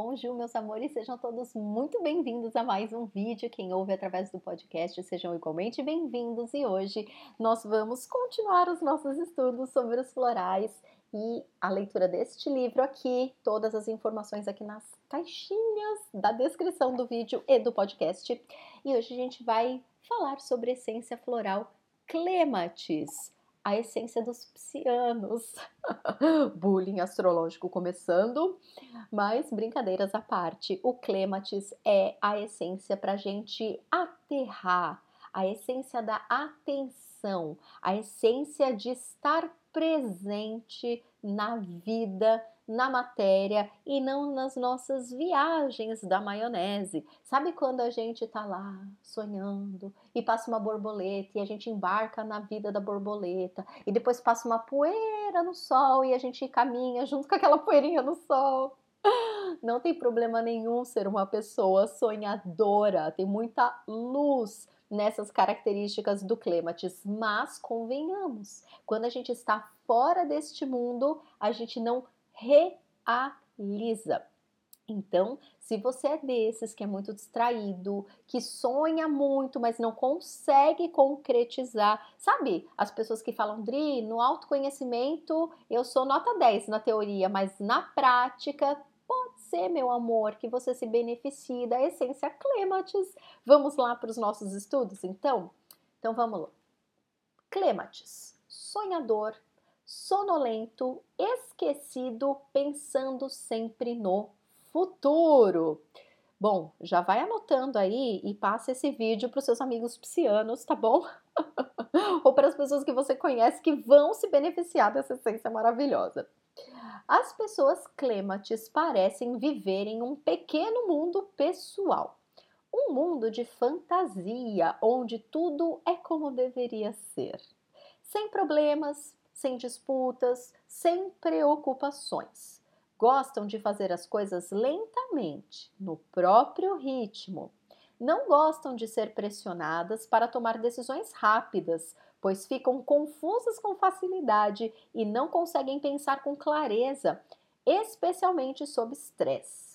Bonjour, meus amores, sejam todos muito bem-vindos a mais um vídeo. Quem ouve através do podcast, sejam igualmente bem-vindos. E hoje nós vamos continuar os nossos estudos sobre os florais e a leitura deste livro aqui, todas as informações aqui nas caixinhas da descrição do vídeo e do podcast. E hoje a gente vai falar sobre essência floral clematis a essência dos psianos. Bullying astrológico começando, mas brincadeiras à parte. O clematis é a essência para gente aterrar, a essência da atenção, a essência de estar presente na vida na matéria e não nas nossas viagens da maionese. Sabe quando a gente tá lá sonhando e passa uma borboleta e a gente embarca na vida da borboleta e depois passa uma poeira no sol e a gente caminha junto com aquela poeirinha no sol? Não tem problema nenhum ser uma pessoa sonhadora, tem muita luz nessas características do clematis, mas convenhamos, quando a gente está fora deste mundo, a gente não realiza. Então, se você é desses que é muito distraído, que sonha muito, mas não consegue concretizar, sabe? As pessoas que falam, Dri, no autoconhecimento eu sou nota 10 na teoria, mas na prática ser, meu amor, que você se beneficie da essência clematis. Vamos lá para os nossos estudos, então? Então vamos lá. Clematis, sonhador, sonolento, esquecido, pensando sempre no futuro. Bom, já vai anotando aí e passa esse vídeo para os seus amigos psianos, tá bom? Ou para as pessoas que você conhece que vão se beneficiar dessa essência maravilhosa. As pessoas clematis parecem viver em um pequeno mundo pessoal. Um mundo de fantasia, onde tudo é como deveria ser. Sem problemas, sem disputas, sem preocupações. Gostam de fazer as coisas lentamente, no próprio ritmo. Não gostam de ser pressionadas para tomar decisões rápidas, pois ficam confusas com facilidade e não conseguem pensar com clareza, especialmente sob estresse.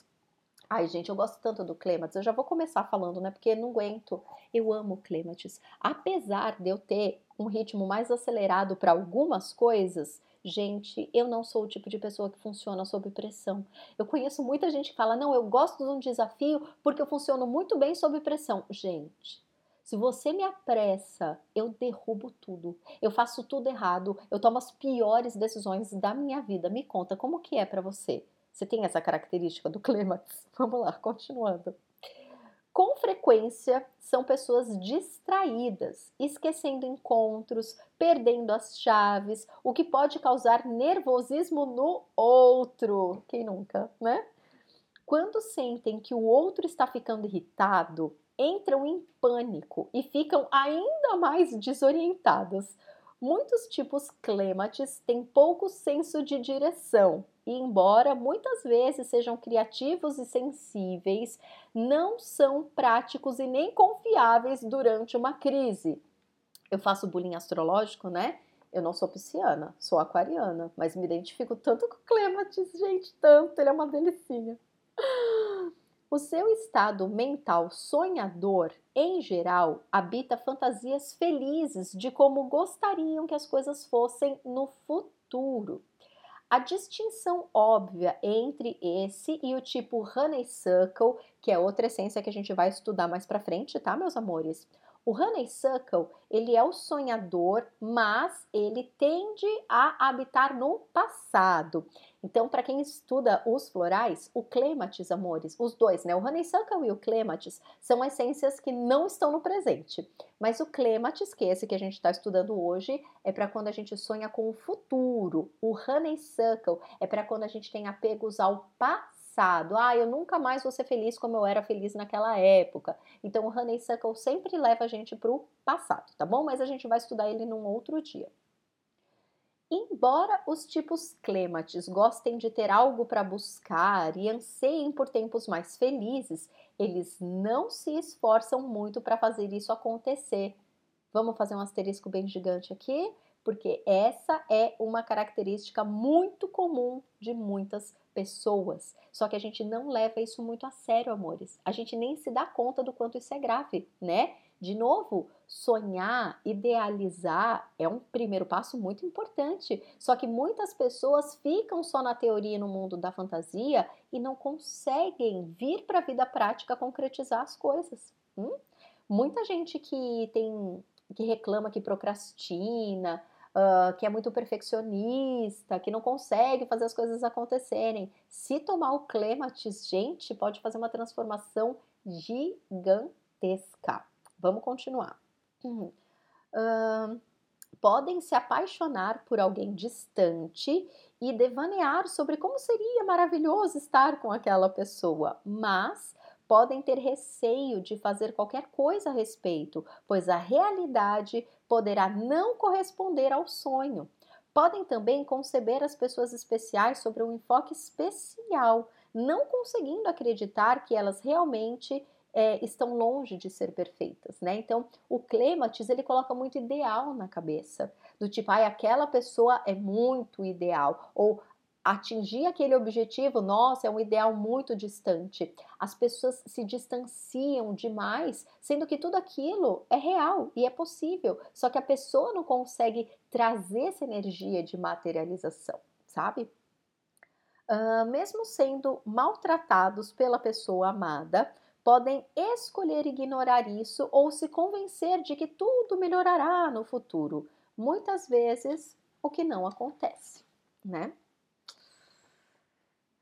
Ai, gente, eu gosto tanto do Clematis. Eu já vou começar falando, né? Porque não aguento. Eu amo Clematis. Apesar de eu ter um ritmo mais acelerado para algumas coisas, gente, eu não sou o tipo de pessoa que funciona sob pressão. Eu conheço muita gente que fala: "Não, eu gosto de um desafio porque eu funciono muito bem sob pressão". Gente, se você me apressa, eu derrubo tudo. Eu faço tudo errado. Eu tomo as piores decisões da minha vida. Me conta como que é para você? Você tem essa característica do clímax? Vamos lá, continuando. Com frequência, são pessoas distraídas, esquecendo encontros, perdendo as chaves, o que pode causar nervosismo no outro. Quem nunca, né? Quando sentem que o outro está ficando irritado, entram em pânico e ficam ainda mais desorientadas. Muitos tipos clematis têm pouco senso de direção e, embora muitas vezes sejam criativos e sensíveis, não são práticos e nem confiáveis durante uma crise. Eu faço bullying astrológico, né? Eu não sou pisciana, sou aquariana, mas me identifico tanto com o Clematis, gente, tanto, ele é uma delicinha. O seu estado mental sonhador, em geral, habita fantasias felizes de como gostariam que as coisas fossem no futuro. A distinção óbvia entre esse e o tipo honeysuckle, que é outra essência que a gente vai estudar mais para frente, tá, meus amores? O honeysuckle, ele é o sonhador, mas ele tende a habitar no passado. Então, para quem estuda os florais, o clematis, amores, os dois, né? O honeysuckle e o clematis são essências que não estão no presente. Mas o clematis, que é esse que a gente está estudando hoje, é para quando a gente sonha com o futuro. O honeysuckle é para quando a gente tem apegos ao passado passado. Ah, eu nunca mais vou ser feliz como eu era feliz naquela época. Então, o Honeysuckle sempre leva a gente para o passado, tá bom? Mas a gente vai estudar ele num outro dia. Embora os tipos clematis gostem de ter algo para buscar e anseiem por tempos mais felizes, eles não se esforçam muito para fazer isso acontecer. Vamos fazer um asterisco bem gigante aqui, porque essa é uma característica muito comum de muitas pessoas. Só que a gente não leva isso muito a sério, amores. A gente nem se dá conta do quanto isso é grave, né? De novo, sonhar, idealizar é um primeiro passo muito importante. Só que muitas pessoas ficam só na teoria no mundo da fantasia e não conseguem vir para a vida prática concretizar as coisas. Hum? Muita gente que tem que reclama que procrastina, uh, que é muito perfeccionista, que não consegue fazer as coisas acontecerem. Se tomar o clematis, gente, pode fazer uma transformação gigantesca. Vamos continuar. Uhum. Uh, podem se apaixonar por alguém distante e devanear sobre como seria maravilhoso estar com aquela pessoa, mas podem ter receio de fazer qualquer coisa a respeito, pois a realidade poderá não corresponder ao sonho. Podem também conceber as pessoas especiais sobre um enfoque especial, não conseguindo acreditar que elas realmente é, estão longe de ser perfeitas, né? Então, o clematis, ele coloca muito ideal na cabeça, do tipo, ai, aquela pessoa é muito ideal, ou atingir aquele objetivo, nossa, é um ideal muito distante. As pessoas se distanciam demais, sendo que tudo aquilo é real e é possível, só que a pessoa não consegue trazer essa energia de materialização, sabe? Uh, mesmo sendo maltratados pela pessoa amada, podem escolher ignorar isso ou se convencer de que tudo melhorará no futuro. Muitas vezes, o que não acontece, né?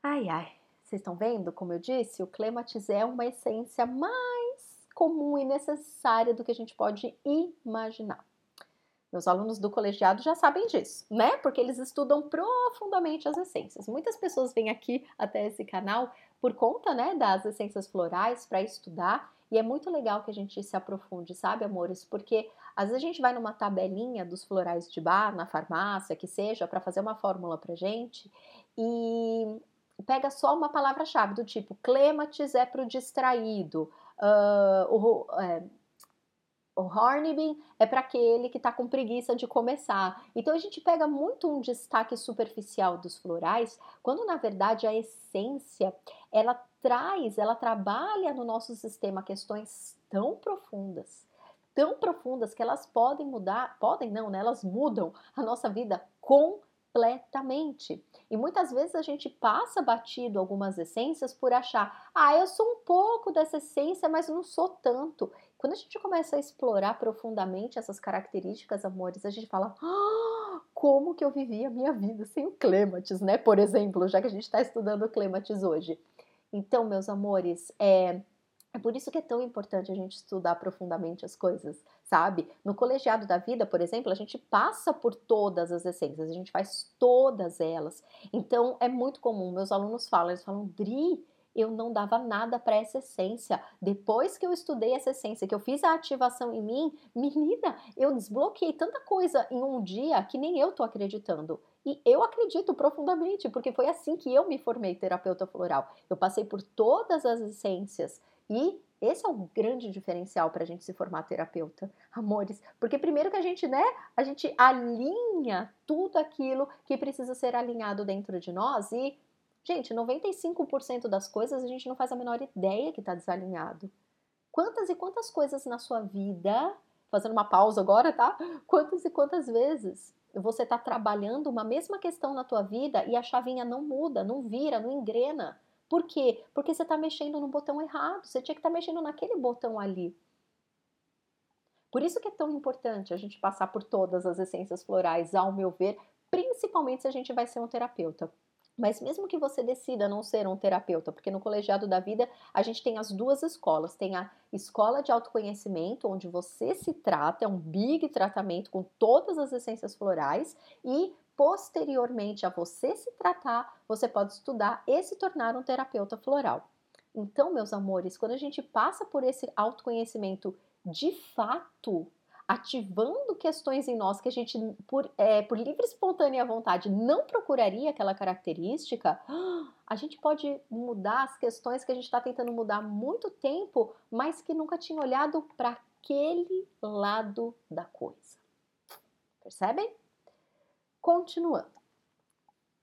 Ai, ai, vocês estão vendo? Como eu disse, o clematis é uma essência mais comum e necessária do que a gente pode imaginar. Meus alunos do colegiado já sabem disso, né? Porque eles estudam profundamente as essências. Muitas pessoas vêm aqui até esse canal por conta, né, das essências florais para estudar, e é muito legal que a gente se aprofunde, sabe, amores? Porque às vezes a gente vai numa tabelinha dos florais de bar, na farmácia, que seja, para fazer uma fórmula pra gente, e pega só uma palavra-chave do tipo clematis é para o distraído, uh, o, é, o é para aquele que está com preguiça de começar. Então a gente pega muito um destaque superficial dos florais, quando na verdade a essência ela traz, ela trabalha no nosso sistema questões tão profundas, tão profundas que elas podem mudar, podem não, né? Elas mudam a nossa vida completamente. E muitas vezes a gente passa batido algumas essências por achar, ah, eu sou um pouco dessa essência, mas não sou tanto. Quando a gente começa a explorar profundamente essas características, amores, a gente fala, ah, como que eu vivi a minha vida sem o clematis, né? Por exemplo, já que a gente está estudando o clematis hoje. Então, meus amores, é, é por isso que é tão importante a gente estudar profundamente as coisas, sabe? No colegiado da vida, por exemplo, a gente passa por todas as essências, a gente faz todas elas. Então, é muito comum, meus alunos falam, eles falam, Dri, eu não dava nada para essa essência. Depois que eu estudei essa essência, que eu fiz a ativação em mim, menina, eu desbloqueei tanta coisa em um dia que nem eu tô acreditando. E eu acredito profundamente, porque foi assim que eu me formei terapeuta floral. Eu passei por todas as essências e esse é um grande diferencial para a gente se formar terapeuta, amores, porque primeiro que a gente, né, a gente alinha tudo aquilo que precisa ser alinhado dentro de nós e Gente, 95% das coisas a gente não faz a menor ideia que está desalinhado. Quantas e quantas coisas na sua vida, fazendo uma pausa agora, tá? Quantas e quantas vezes você está trabalhando uma mesma questão na tua vida e a chavinha não muda, não vira, não engrena. Por quê? Porque você está mexendo no botão errado. Você tinha que estar tá mexendo naquele botão ali. Por isso que é tão importante a gente passar por todas as essências florais, ao meu ver, principalmente se a gente vai ser um terapeuta. Mas mesmo que você decida não ser um terapeuta, porque no colegiado da vida a gente tem as duas escolas, tem a escola de autoconhecimento, onde você se trata, é um big tratamento com todas as essências florais, e posteriormente a você se tratar, você pode estudar e se tornar um terapeuta floral. Então, meus amores, quando a gente passa por esse autoconhecimento de fato, ativando questões em nós que a gente, por, é, por livre e espontânea vontade, não procuraria aquela característica, a gente pode mudar as questões que a gente está tentando mudar há muito tempo, mas que nunca tinha olhado para aquele lado da coisa. Percebem? Continuando.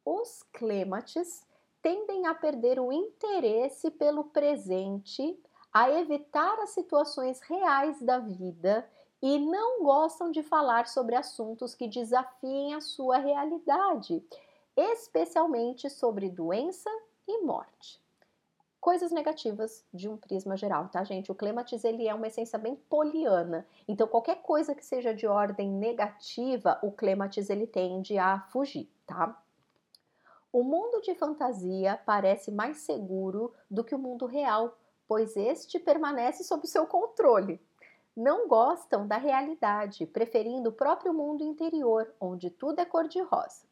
Os clematis tendem a perder o interesse pelo presente, a evitar as situações reais da vida e não gostam de falar sobre assuntos que desafiem a sua realidade, especialmente sobre doença e morte. Coisas negativas de um prisma geral, tá, gente? O clematis ele é uma essência bem poliana. Então, qualquer coisa que seja de ordem negativa, o clematis ele tende a fugir, tá? O mundo de fantasia parece mais seguro do que o mundo real, pois este permanece sob seu controle. Não gostam da realidade, preferindo o próprio mundo interior, onde tudo é cor-de-rosa.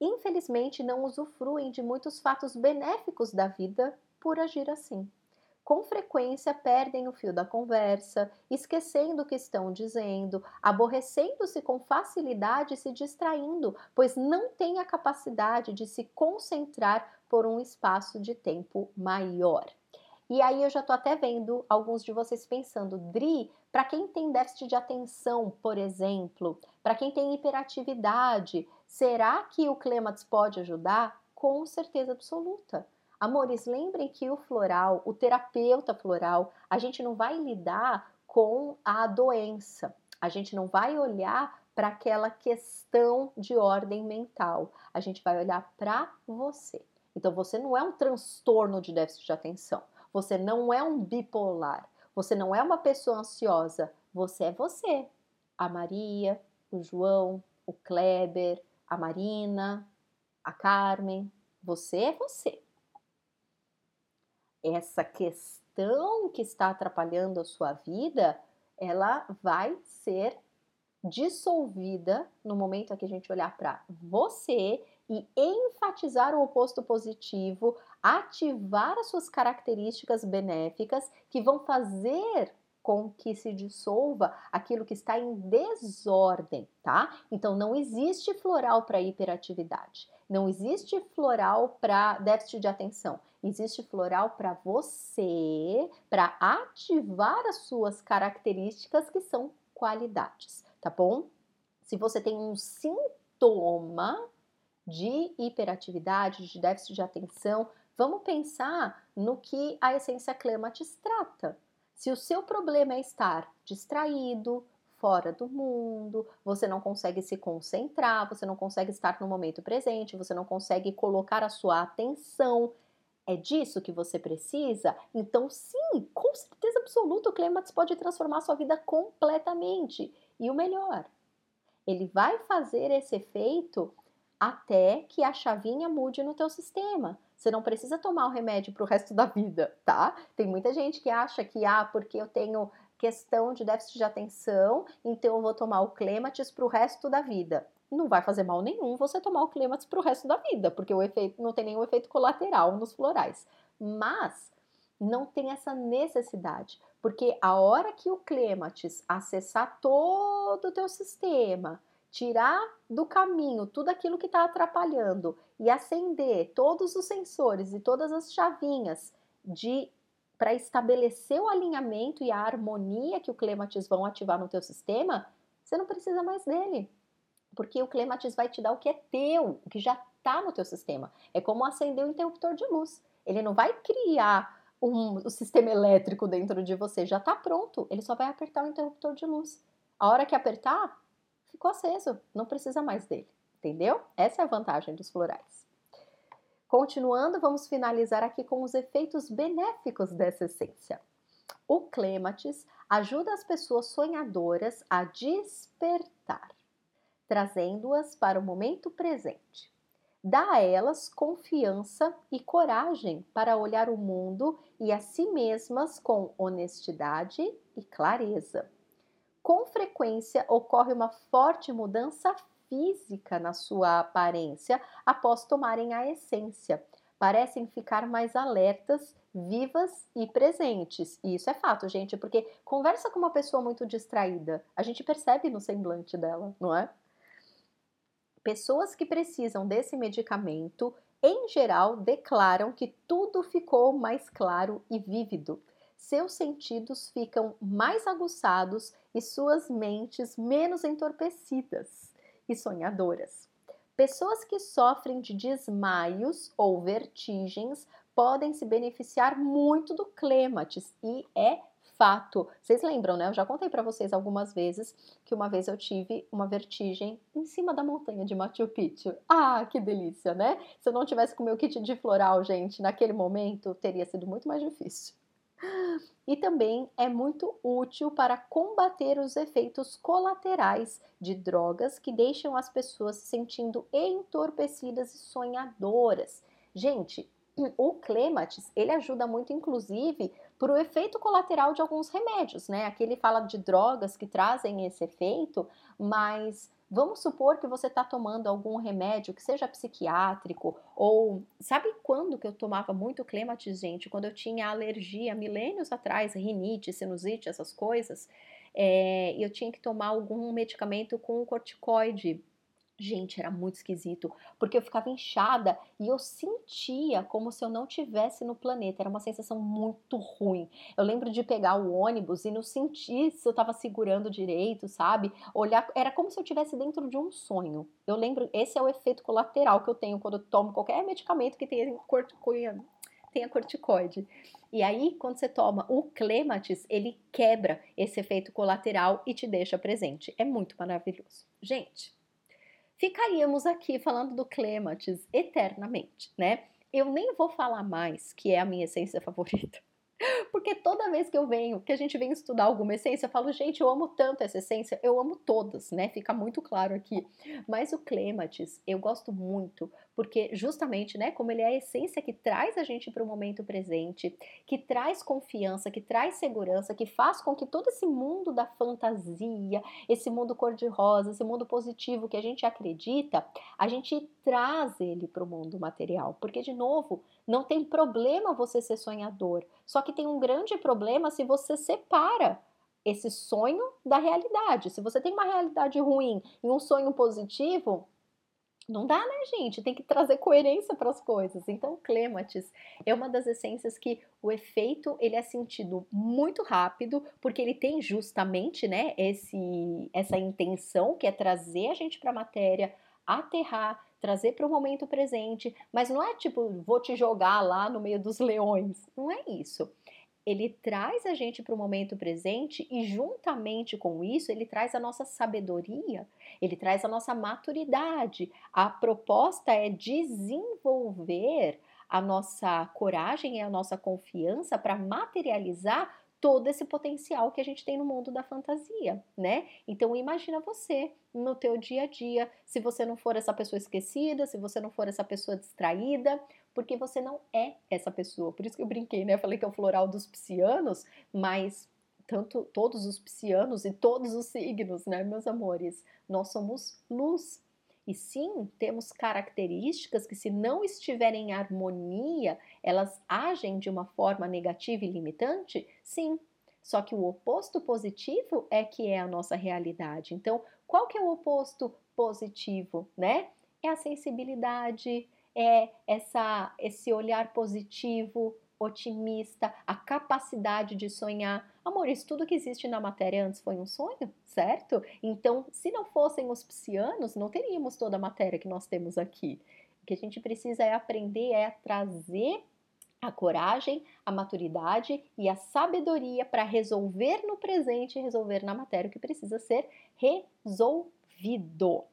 Infelizmente, não usufruem de muitos fatos benéficos da vida por agir assim. Com frequência perdem o fio da conversa, esquecendo o que estão dizendo, aborrecendo-se com facilidade e se distraindo, pois não têm a capacidade de se concentrar por um espaço de tempo maior. E aí eu já tô até vendo alguns de vocês pensando, Dri, para quem tem déficit de atenção, por exemplo, para quem tem hiperatividade, será que o clímax pode ajudar? Com certeza absoluta. Amores, lembrem que o floral, o terapeuta floral, a gente não vai lidar com a doença, a gente não vai olhar para aquela questão de ordem mental, a gente vai olhar para você. Então, você não é um transtorno de déficit de atenção, você não é um bipolar, você não é uma pessoa ansiosa, você é você. A Maria, o João, o Kleber, a Marina, a Carmen, você é você essa questão que está atrapalhando a sua vida, ela vai ser dissolvida no momento que a gente olhar para você e enfatizar o oposto positivo, ativar as suas características benéficas que vão fazer com que se dissolva aquilo que está em desordem, tá? Então não existe floral para hiperatividade, não existe floral para déficit de atenção. Existe floral para você, para ativar as suas características que são qualidades, tá bom? Se você tem um sintoma de hiperatividade, de déficit de atenção, vamos pensar no que a essência clematis trata. Se o seu problema é estar distraído, fora do mundo, você não consegue se concentrar, você não consegue estar no momento presente, você não consegue colocar a sua atenção é disso que você precisa? Então, sim, com certeza absoluta, o Clematis pode transformar sua vida completamente. E o melhor, ele vai fazer esse efeito até que a chavinha mude no teu sistema. Você não precisa tomar o remédio para o resto da vida, tá? Tem muita gente que acha que, ah, porque eu tenho questão de déficit de atenção, então eu vou tomar o Clematis para o resto da vida não vai fazer mal nenhum você tomar o clímax para o resto da vida, porque o efeito não tem nenhum efeito colateral nos florais. Mas não tem essa necessidade, porque a hora que o clematis acessar todo o teu sistema, tirar do caminho tudo aquilo que está atrapalhando e acender todos os sensores e todas as chavinhas de para estabelecer o alinhamento e a harmonia que o clematis vão ativar no teu sistema, você não precisa mais dele porque o clematis vai te dar o que é teu, o que já está no teu sistema. É como acender um interruptor de luz. Ele não vai criar um, um sistema elétrico dentro de você, já está pronto. Ele só vai apertar o interruptor de luz. A hora que apertar, ficou aceso, não precisa mais dele. Entendeu? Essa é a vantagem dos florais. Continuando, vamos finalizar aqui com os efeitos benéficos dessa essência. O clematis ajuda as pessoas sonhadoras a despertar trazendo-as para o momento presente. Dá a elas confiança e coragem para olhar o mundo e a si mesmas com honestidade e clareza. Com frequência ocorre uma forte mudança física na sua aparência após tomarem a essência. Parecem ficar mais alertas, vivas e presentes. E isso é fato, gente, porque conversa com uma pessoa muito distraída, a gente percebe no semblante dela, não é? Pessoas que precisam desse medicamento, em geral, declaram que tudo ficou mais claro e vívido. Seus sentidos ficam mais aguçados e suas mentes menos entorpecidas e sonhadoras. Pessoas que sofrem de desmaios ou vertigens podem se beneficiar muito do clematis e é fato. Vocês lembram, né? Eu já contei para vocês algumas vezes que uma vez eu tive uma vertigem em cima da montanha de Machu Picchu. Ah, que delícia, né? Se eu não tivesse com meu kit de floral, gente, naquele momento teria sido muito mais difícil. E também é muito útil para combater os efeitos colaterais de drogas que deixam as pessoas se sentindo entorpecidas e sonhadoras. Gente, o clematis, ele ajuda muito, inclusive, por o efeito colateral de alguns remédios, né? Aqui ele fala de drogas que trazem esse efeito, mas vamos supor que você está tomando algum remédio que seja psiquiátrico, ou sabe quando que eu tomava muito clematis, gente? Quando eu tinha alergia, milênios atrás, rinite, sinusite, essas coisas, é, eu tinha que tomar algum medicamento com corticoide Gente, era muito esquisito, porque eu ficava inchada e eu sentia como se eu não tivesse no planeta. Era uma sensação muito ruim. Eu lembro de pegar o ônibus e não sentir se eu estava segurando direito, sabe? Olhar, era como se eu estivesse dentro de um sonho. Eu lembro, esse é o efeito colateral que eu tenho quando eu tomo qualquer medicamento que tenha corticoide. Tenha corticoide. E aí, quando você toma o clematis, ele quebra esse efeito colateral e te deixa presente. É muito maravilhoso. Gente, ficaríamos aqui falando do clematis eternamente, né? Eu nem vou falar mais, que é a minha essência favorita. Porque toda vez que eu venho, que a gente vem estudar alguma essência, eu falo, gente, eu amo tanto essa essência, eu amo todas, né? Fica muito claro aqui. Mas o clematis, eu gosto muito, porque justamente, né, como ele é a essência que traz a gente para o momento presente, que traz confiança, que traz segurança, que faz com que todo esse mundo da fantasia, esse mundo cor-de-rosa, esse mundo positivo que a gente acredita, a gente traz ele para o mundo material. Porque, de novo, não tem problema você ser sonhador, só que tem um grande problema se você separa esse sonho da realidade. Se você tem uma realidade ruim e um sonho positivo, não dá, né, gente? Tem que trazer coerência para as coisas. Então, clematis é uma das essências que o efeito ele é sentido muito rápido, porque ele tem justamente, né, esse essa intenção que é trazer a gente para a matéria, aterrar, trazer para o momento presente, mas não é tipo, vou te jogar lá no meio dos leões. Não é isso. Ele traz a gente para o momento presente e, juntamente com isso, ele traz a nossa sabedoria, ele traz a nossa maturidade. A proposta é desenvolver a nossa coragem e a nossa confiança para materializar todo esse potencial que a gente tem no mundo da fantasia, né? Então imagina você no teu dia a dia, se você não for essa pessoa esquecida, se você não for essa pessoa distraída, porque você não é essa pessoa. Por isso que eu brinquei, né? Eu falei que é o floral dos piscianos, mas tanto todos os piscianos e todos os signos, né, meus amores, nós somos luz. E sim, temos características que, se não estiverem em harmonia, elas agem de uma forma negativa e limitante? Sim. Só que o oposto positivo é que é a nossa realidade. Então, qual que é o oposto positivo, né? É a sensibilidade, é essa esse olhar positivo, otimista, a capacidade de sonhar. Amores, tudo que existe na matéria antes foi um sonho, certo? Então, se não fossem os psianos, não teríamos toda a matéria que nós temos aqui. O que a gente precisa é aprender é trazer a coragem, a maturidade e a sabedoria para resolver no presente e resolver na matéria o que precisa ser resolvido.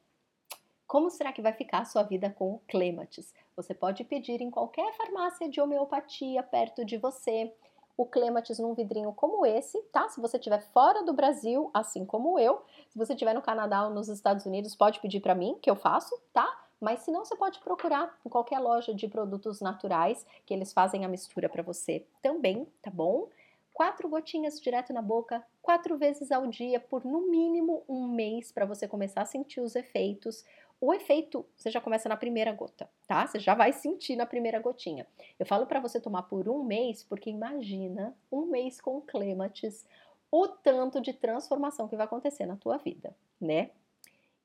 Como será que vai ficar a sua vida com o clematis? Você pode pedir em qualquer farmácia de homeopatia perto de você o clematis num vidrinho como esse, tá? Se você estiver fora do Brasil, assim como eu, se você estiver no Canadá ou nos Estados Unidos, pode pedir para mim, que eu faço, tá? Mas se não, você pode procurar em qualquer loja de produtos naturais que eles fazem a mistura para você também, tá bom? Quatro gotinhas direto na boca, quatro vezes ao dia, por no mínimo um mês, para você começar a sentir os efeitos. O efeito você já começa na primeira gota, tá? Você já vai sentir na primeira gotinha. Eu falo para você tomar por um mês, porque imagina um mês com clematis, o tanto de transformação que vai acontecer na tua vida, né?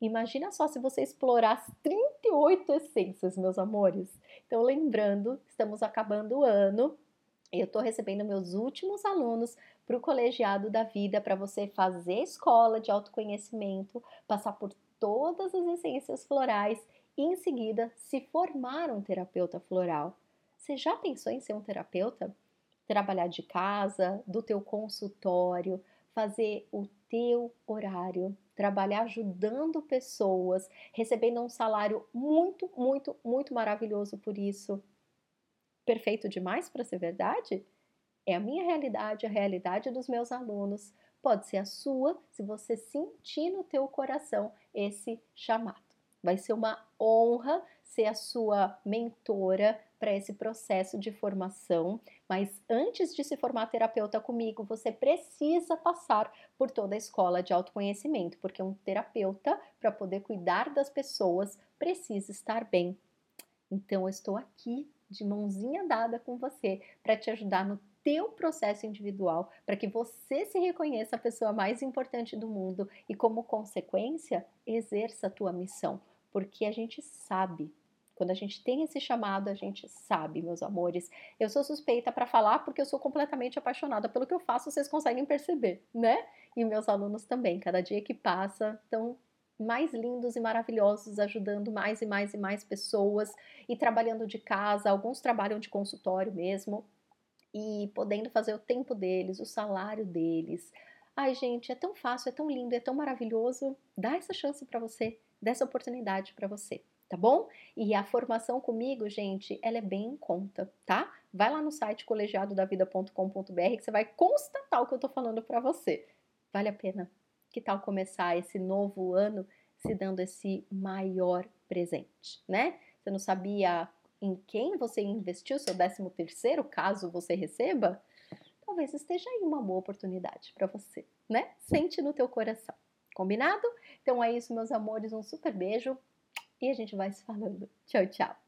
Imagina só se você explorar as 38 essências, meus amores. Então, lembrando, estamos acabando o ano. Eu estou recebendo meus últimos alunos para o colegiado da vida para você fazer escola de autoconhecimento, passar por todas as essências florais e em seguida se formar um terapeuta floral. Você já pensou em ser um terapeuta? Trabalhar de casa, do teu consultório, fazer o teu horário, trabalhar ajudando pessoas, recebendo um salário muito, muito, muito maravilhoso por isso. Perfeito demais para ser verdade? É a minha realidade, a realidade dos meus alunos. Pode ser a sua, se você sentir no teu coração esse chamado. Vai ser uma honra ser a sua mentora para esse processo de formação, mas antes de se formar terapeuta comigo, você precisa passar por toda a escola de autoconhecimento, porque um terapeuta, para poder cuidar das pessoas, precisa estar bem. Então, eu estou aqui de mãozinha dada com você para te ajudar no teu processo individual, para que você se reconheça a pessoa mais importante do mundo e, como consequência, exerça a tua missão, porque a gente sabe. Quando a gente tem esse chamado, a gente sabe, meus amores. Eu sou suspeita para falar porque eu sou completamente apaixonada pelo que eu faço, vocês conseguem perceber, né? E meus alunos também. Cada dia que passa, estão mais lindos e maravilhosos, ajudando mais e mais e mais pessoas e trabalhando de casa. Alguns trabalham de consultório mesmo e podendo fazer o tempo deles, o salário deles. Ai, gente, é tão fácil, é tão lindo, é tão maravilhoso. Dá essa chance para você, dá essa oportunidade para você, tá bom? E a formação comigo, gente, ela é bem em conta, tá? Vai lá no site colegiadodavida.com.br que você vai constatar o que eu tô falando para você. Vale a pena. Que tal começar esse novo ano se dando esse maior presente, né? Você não sabia em quem você investiu seu 13 terceiro, caso você receba, talvez esteja aí uma boa oportunidade para você, né? Sente no teu coração. Combinado? Então é isso, meus amores, um super beijo e a gente vai se falando. Tchau, tchau.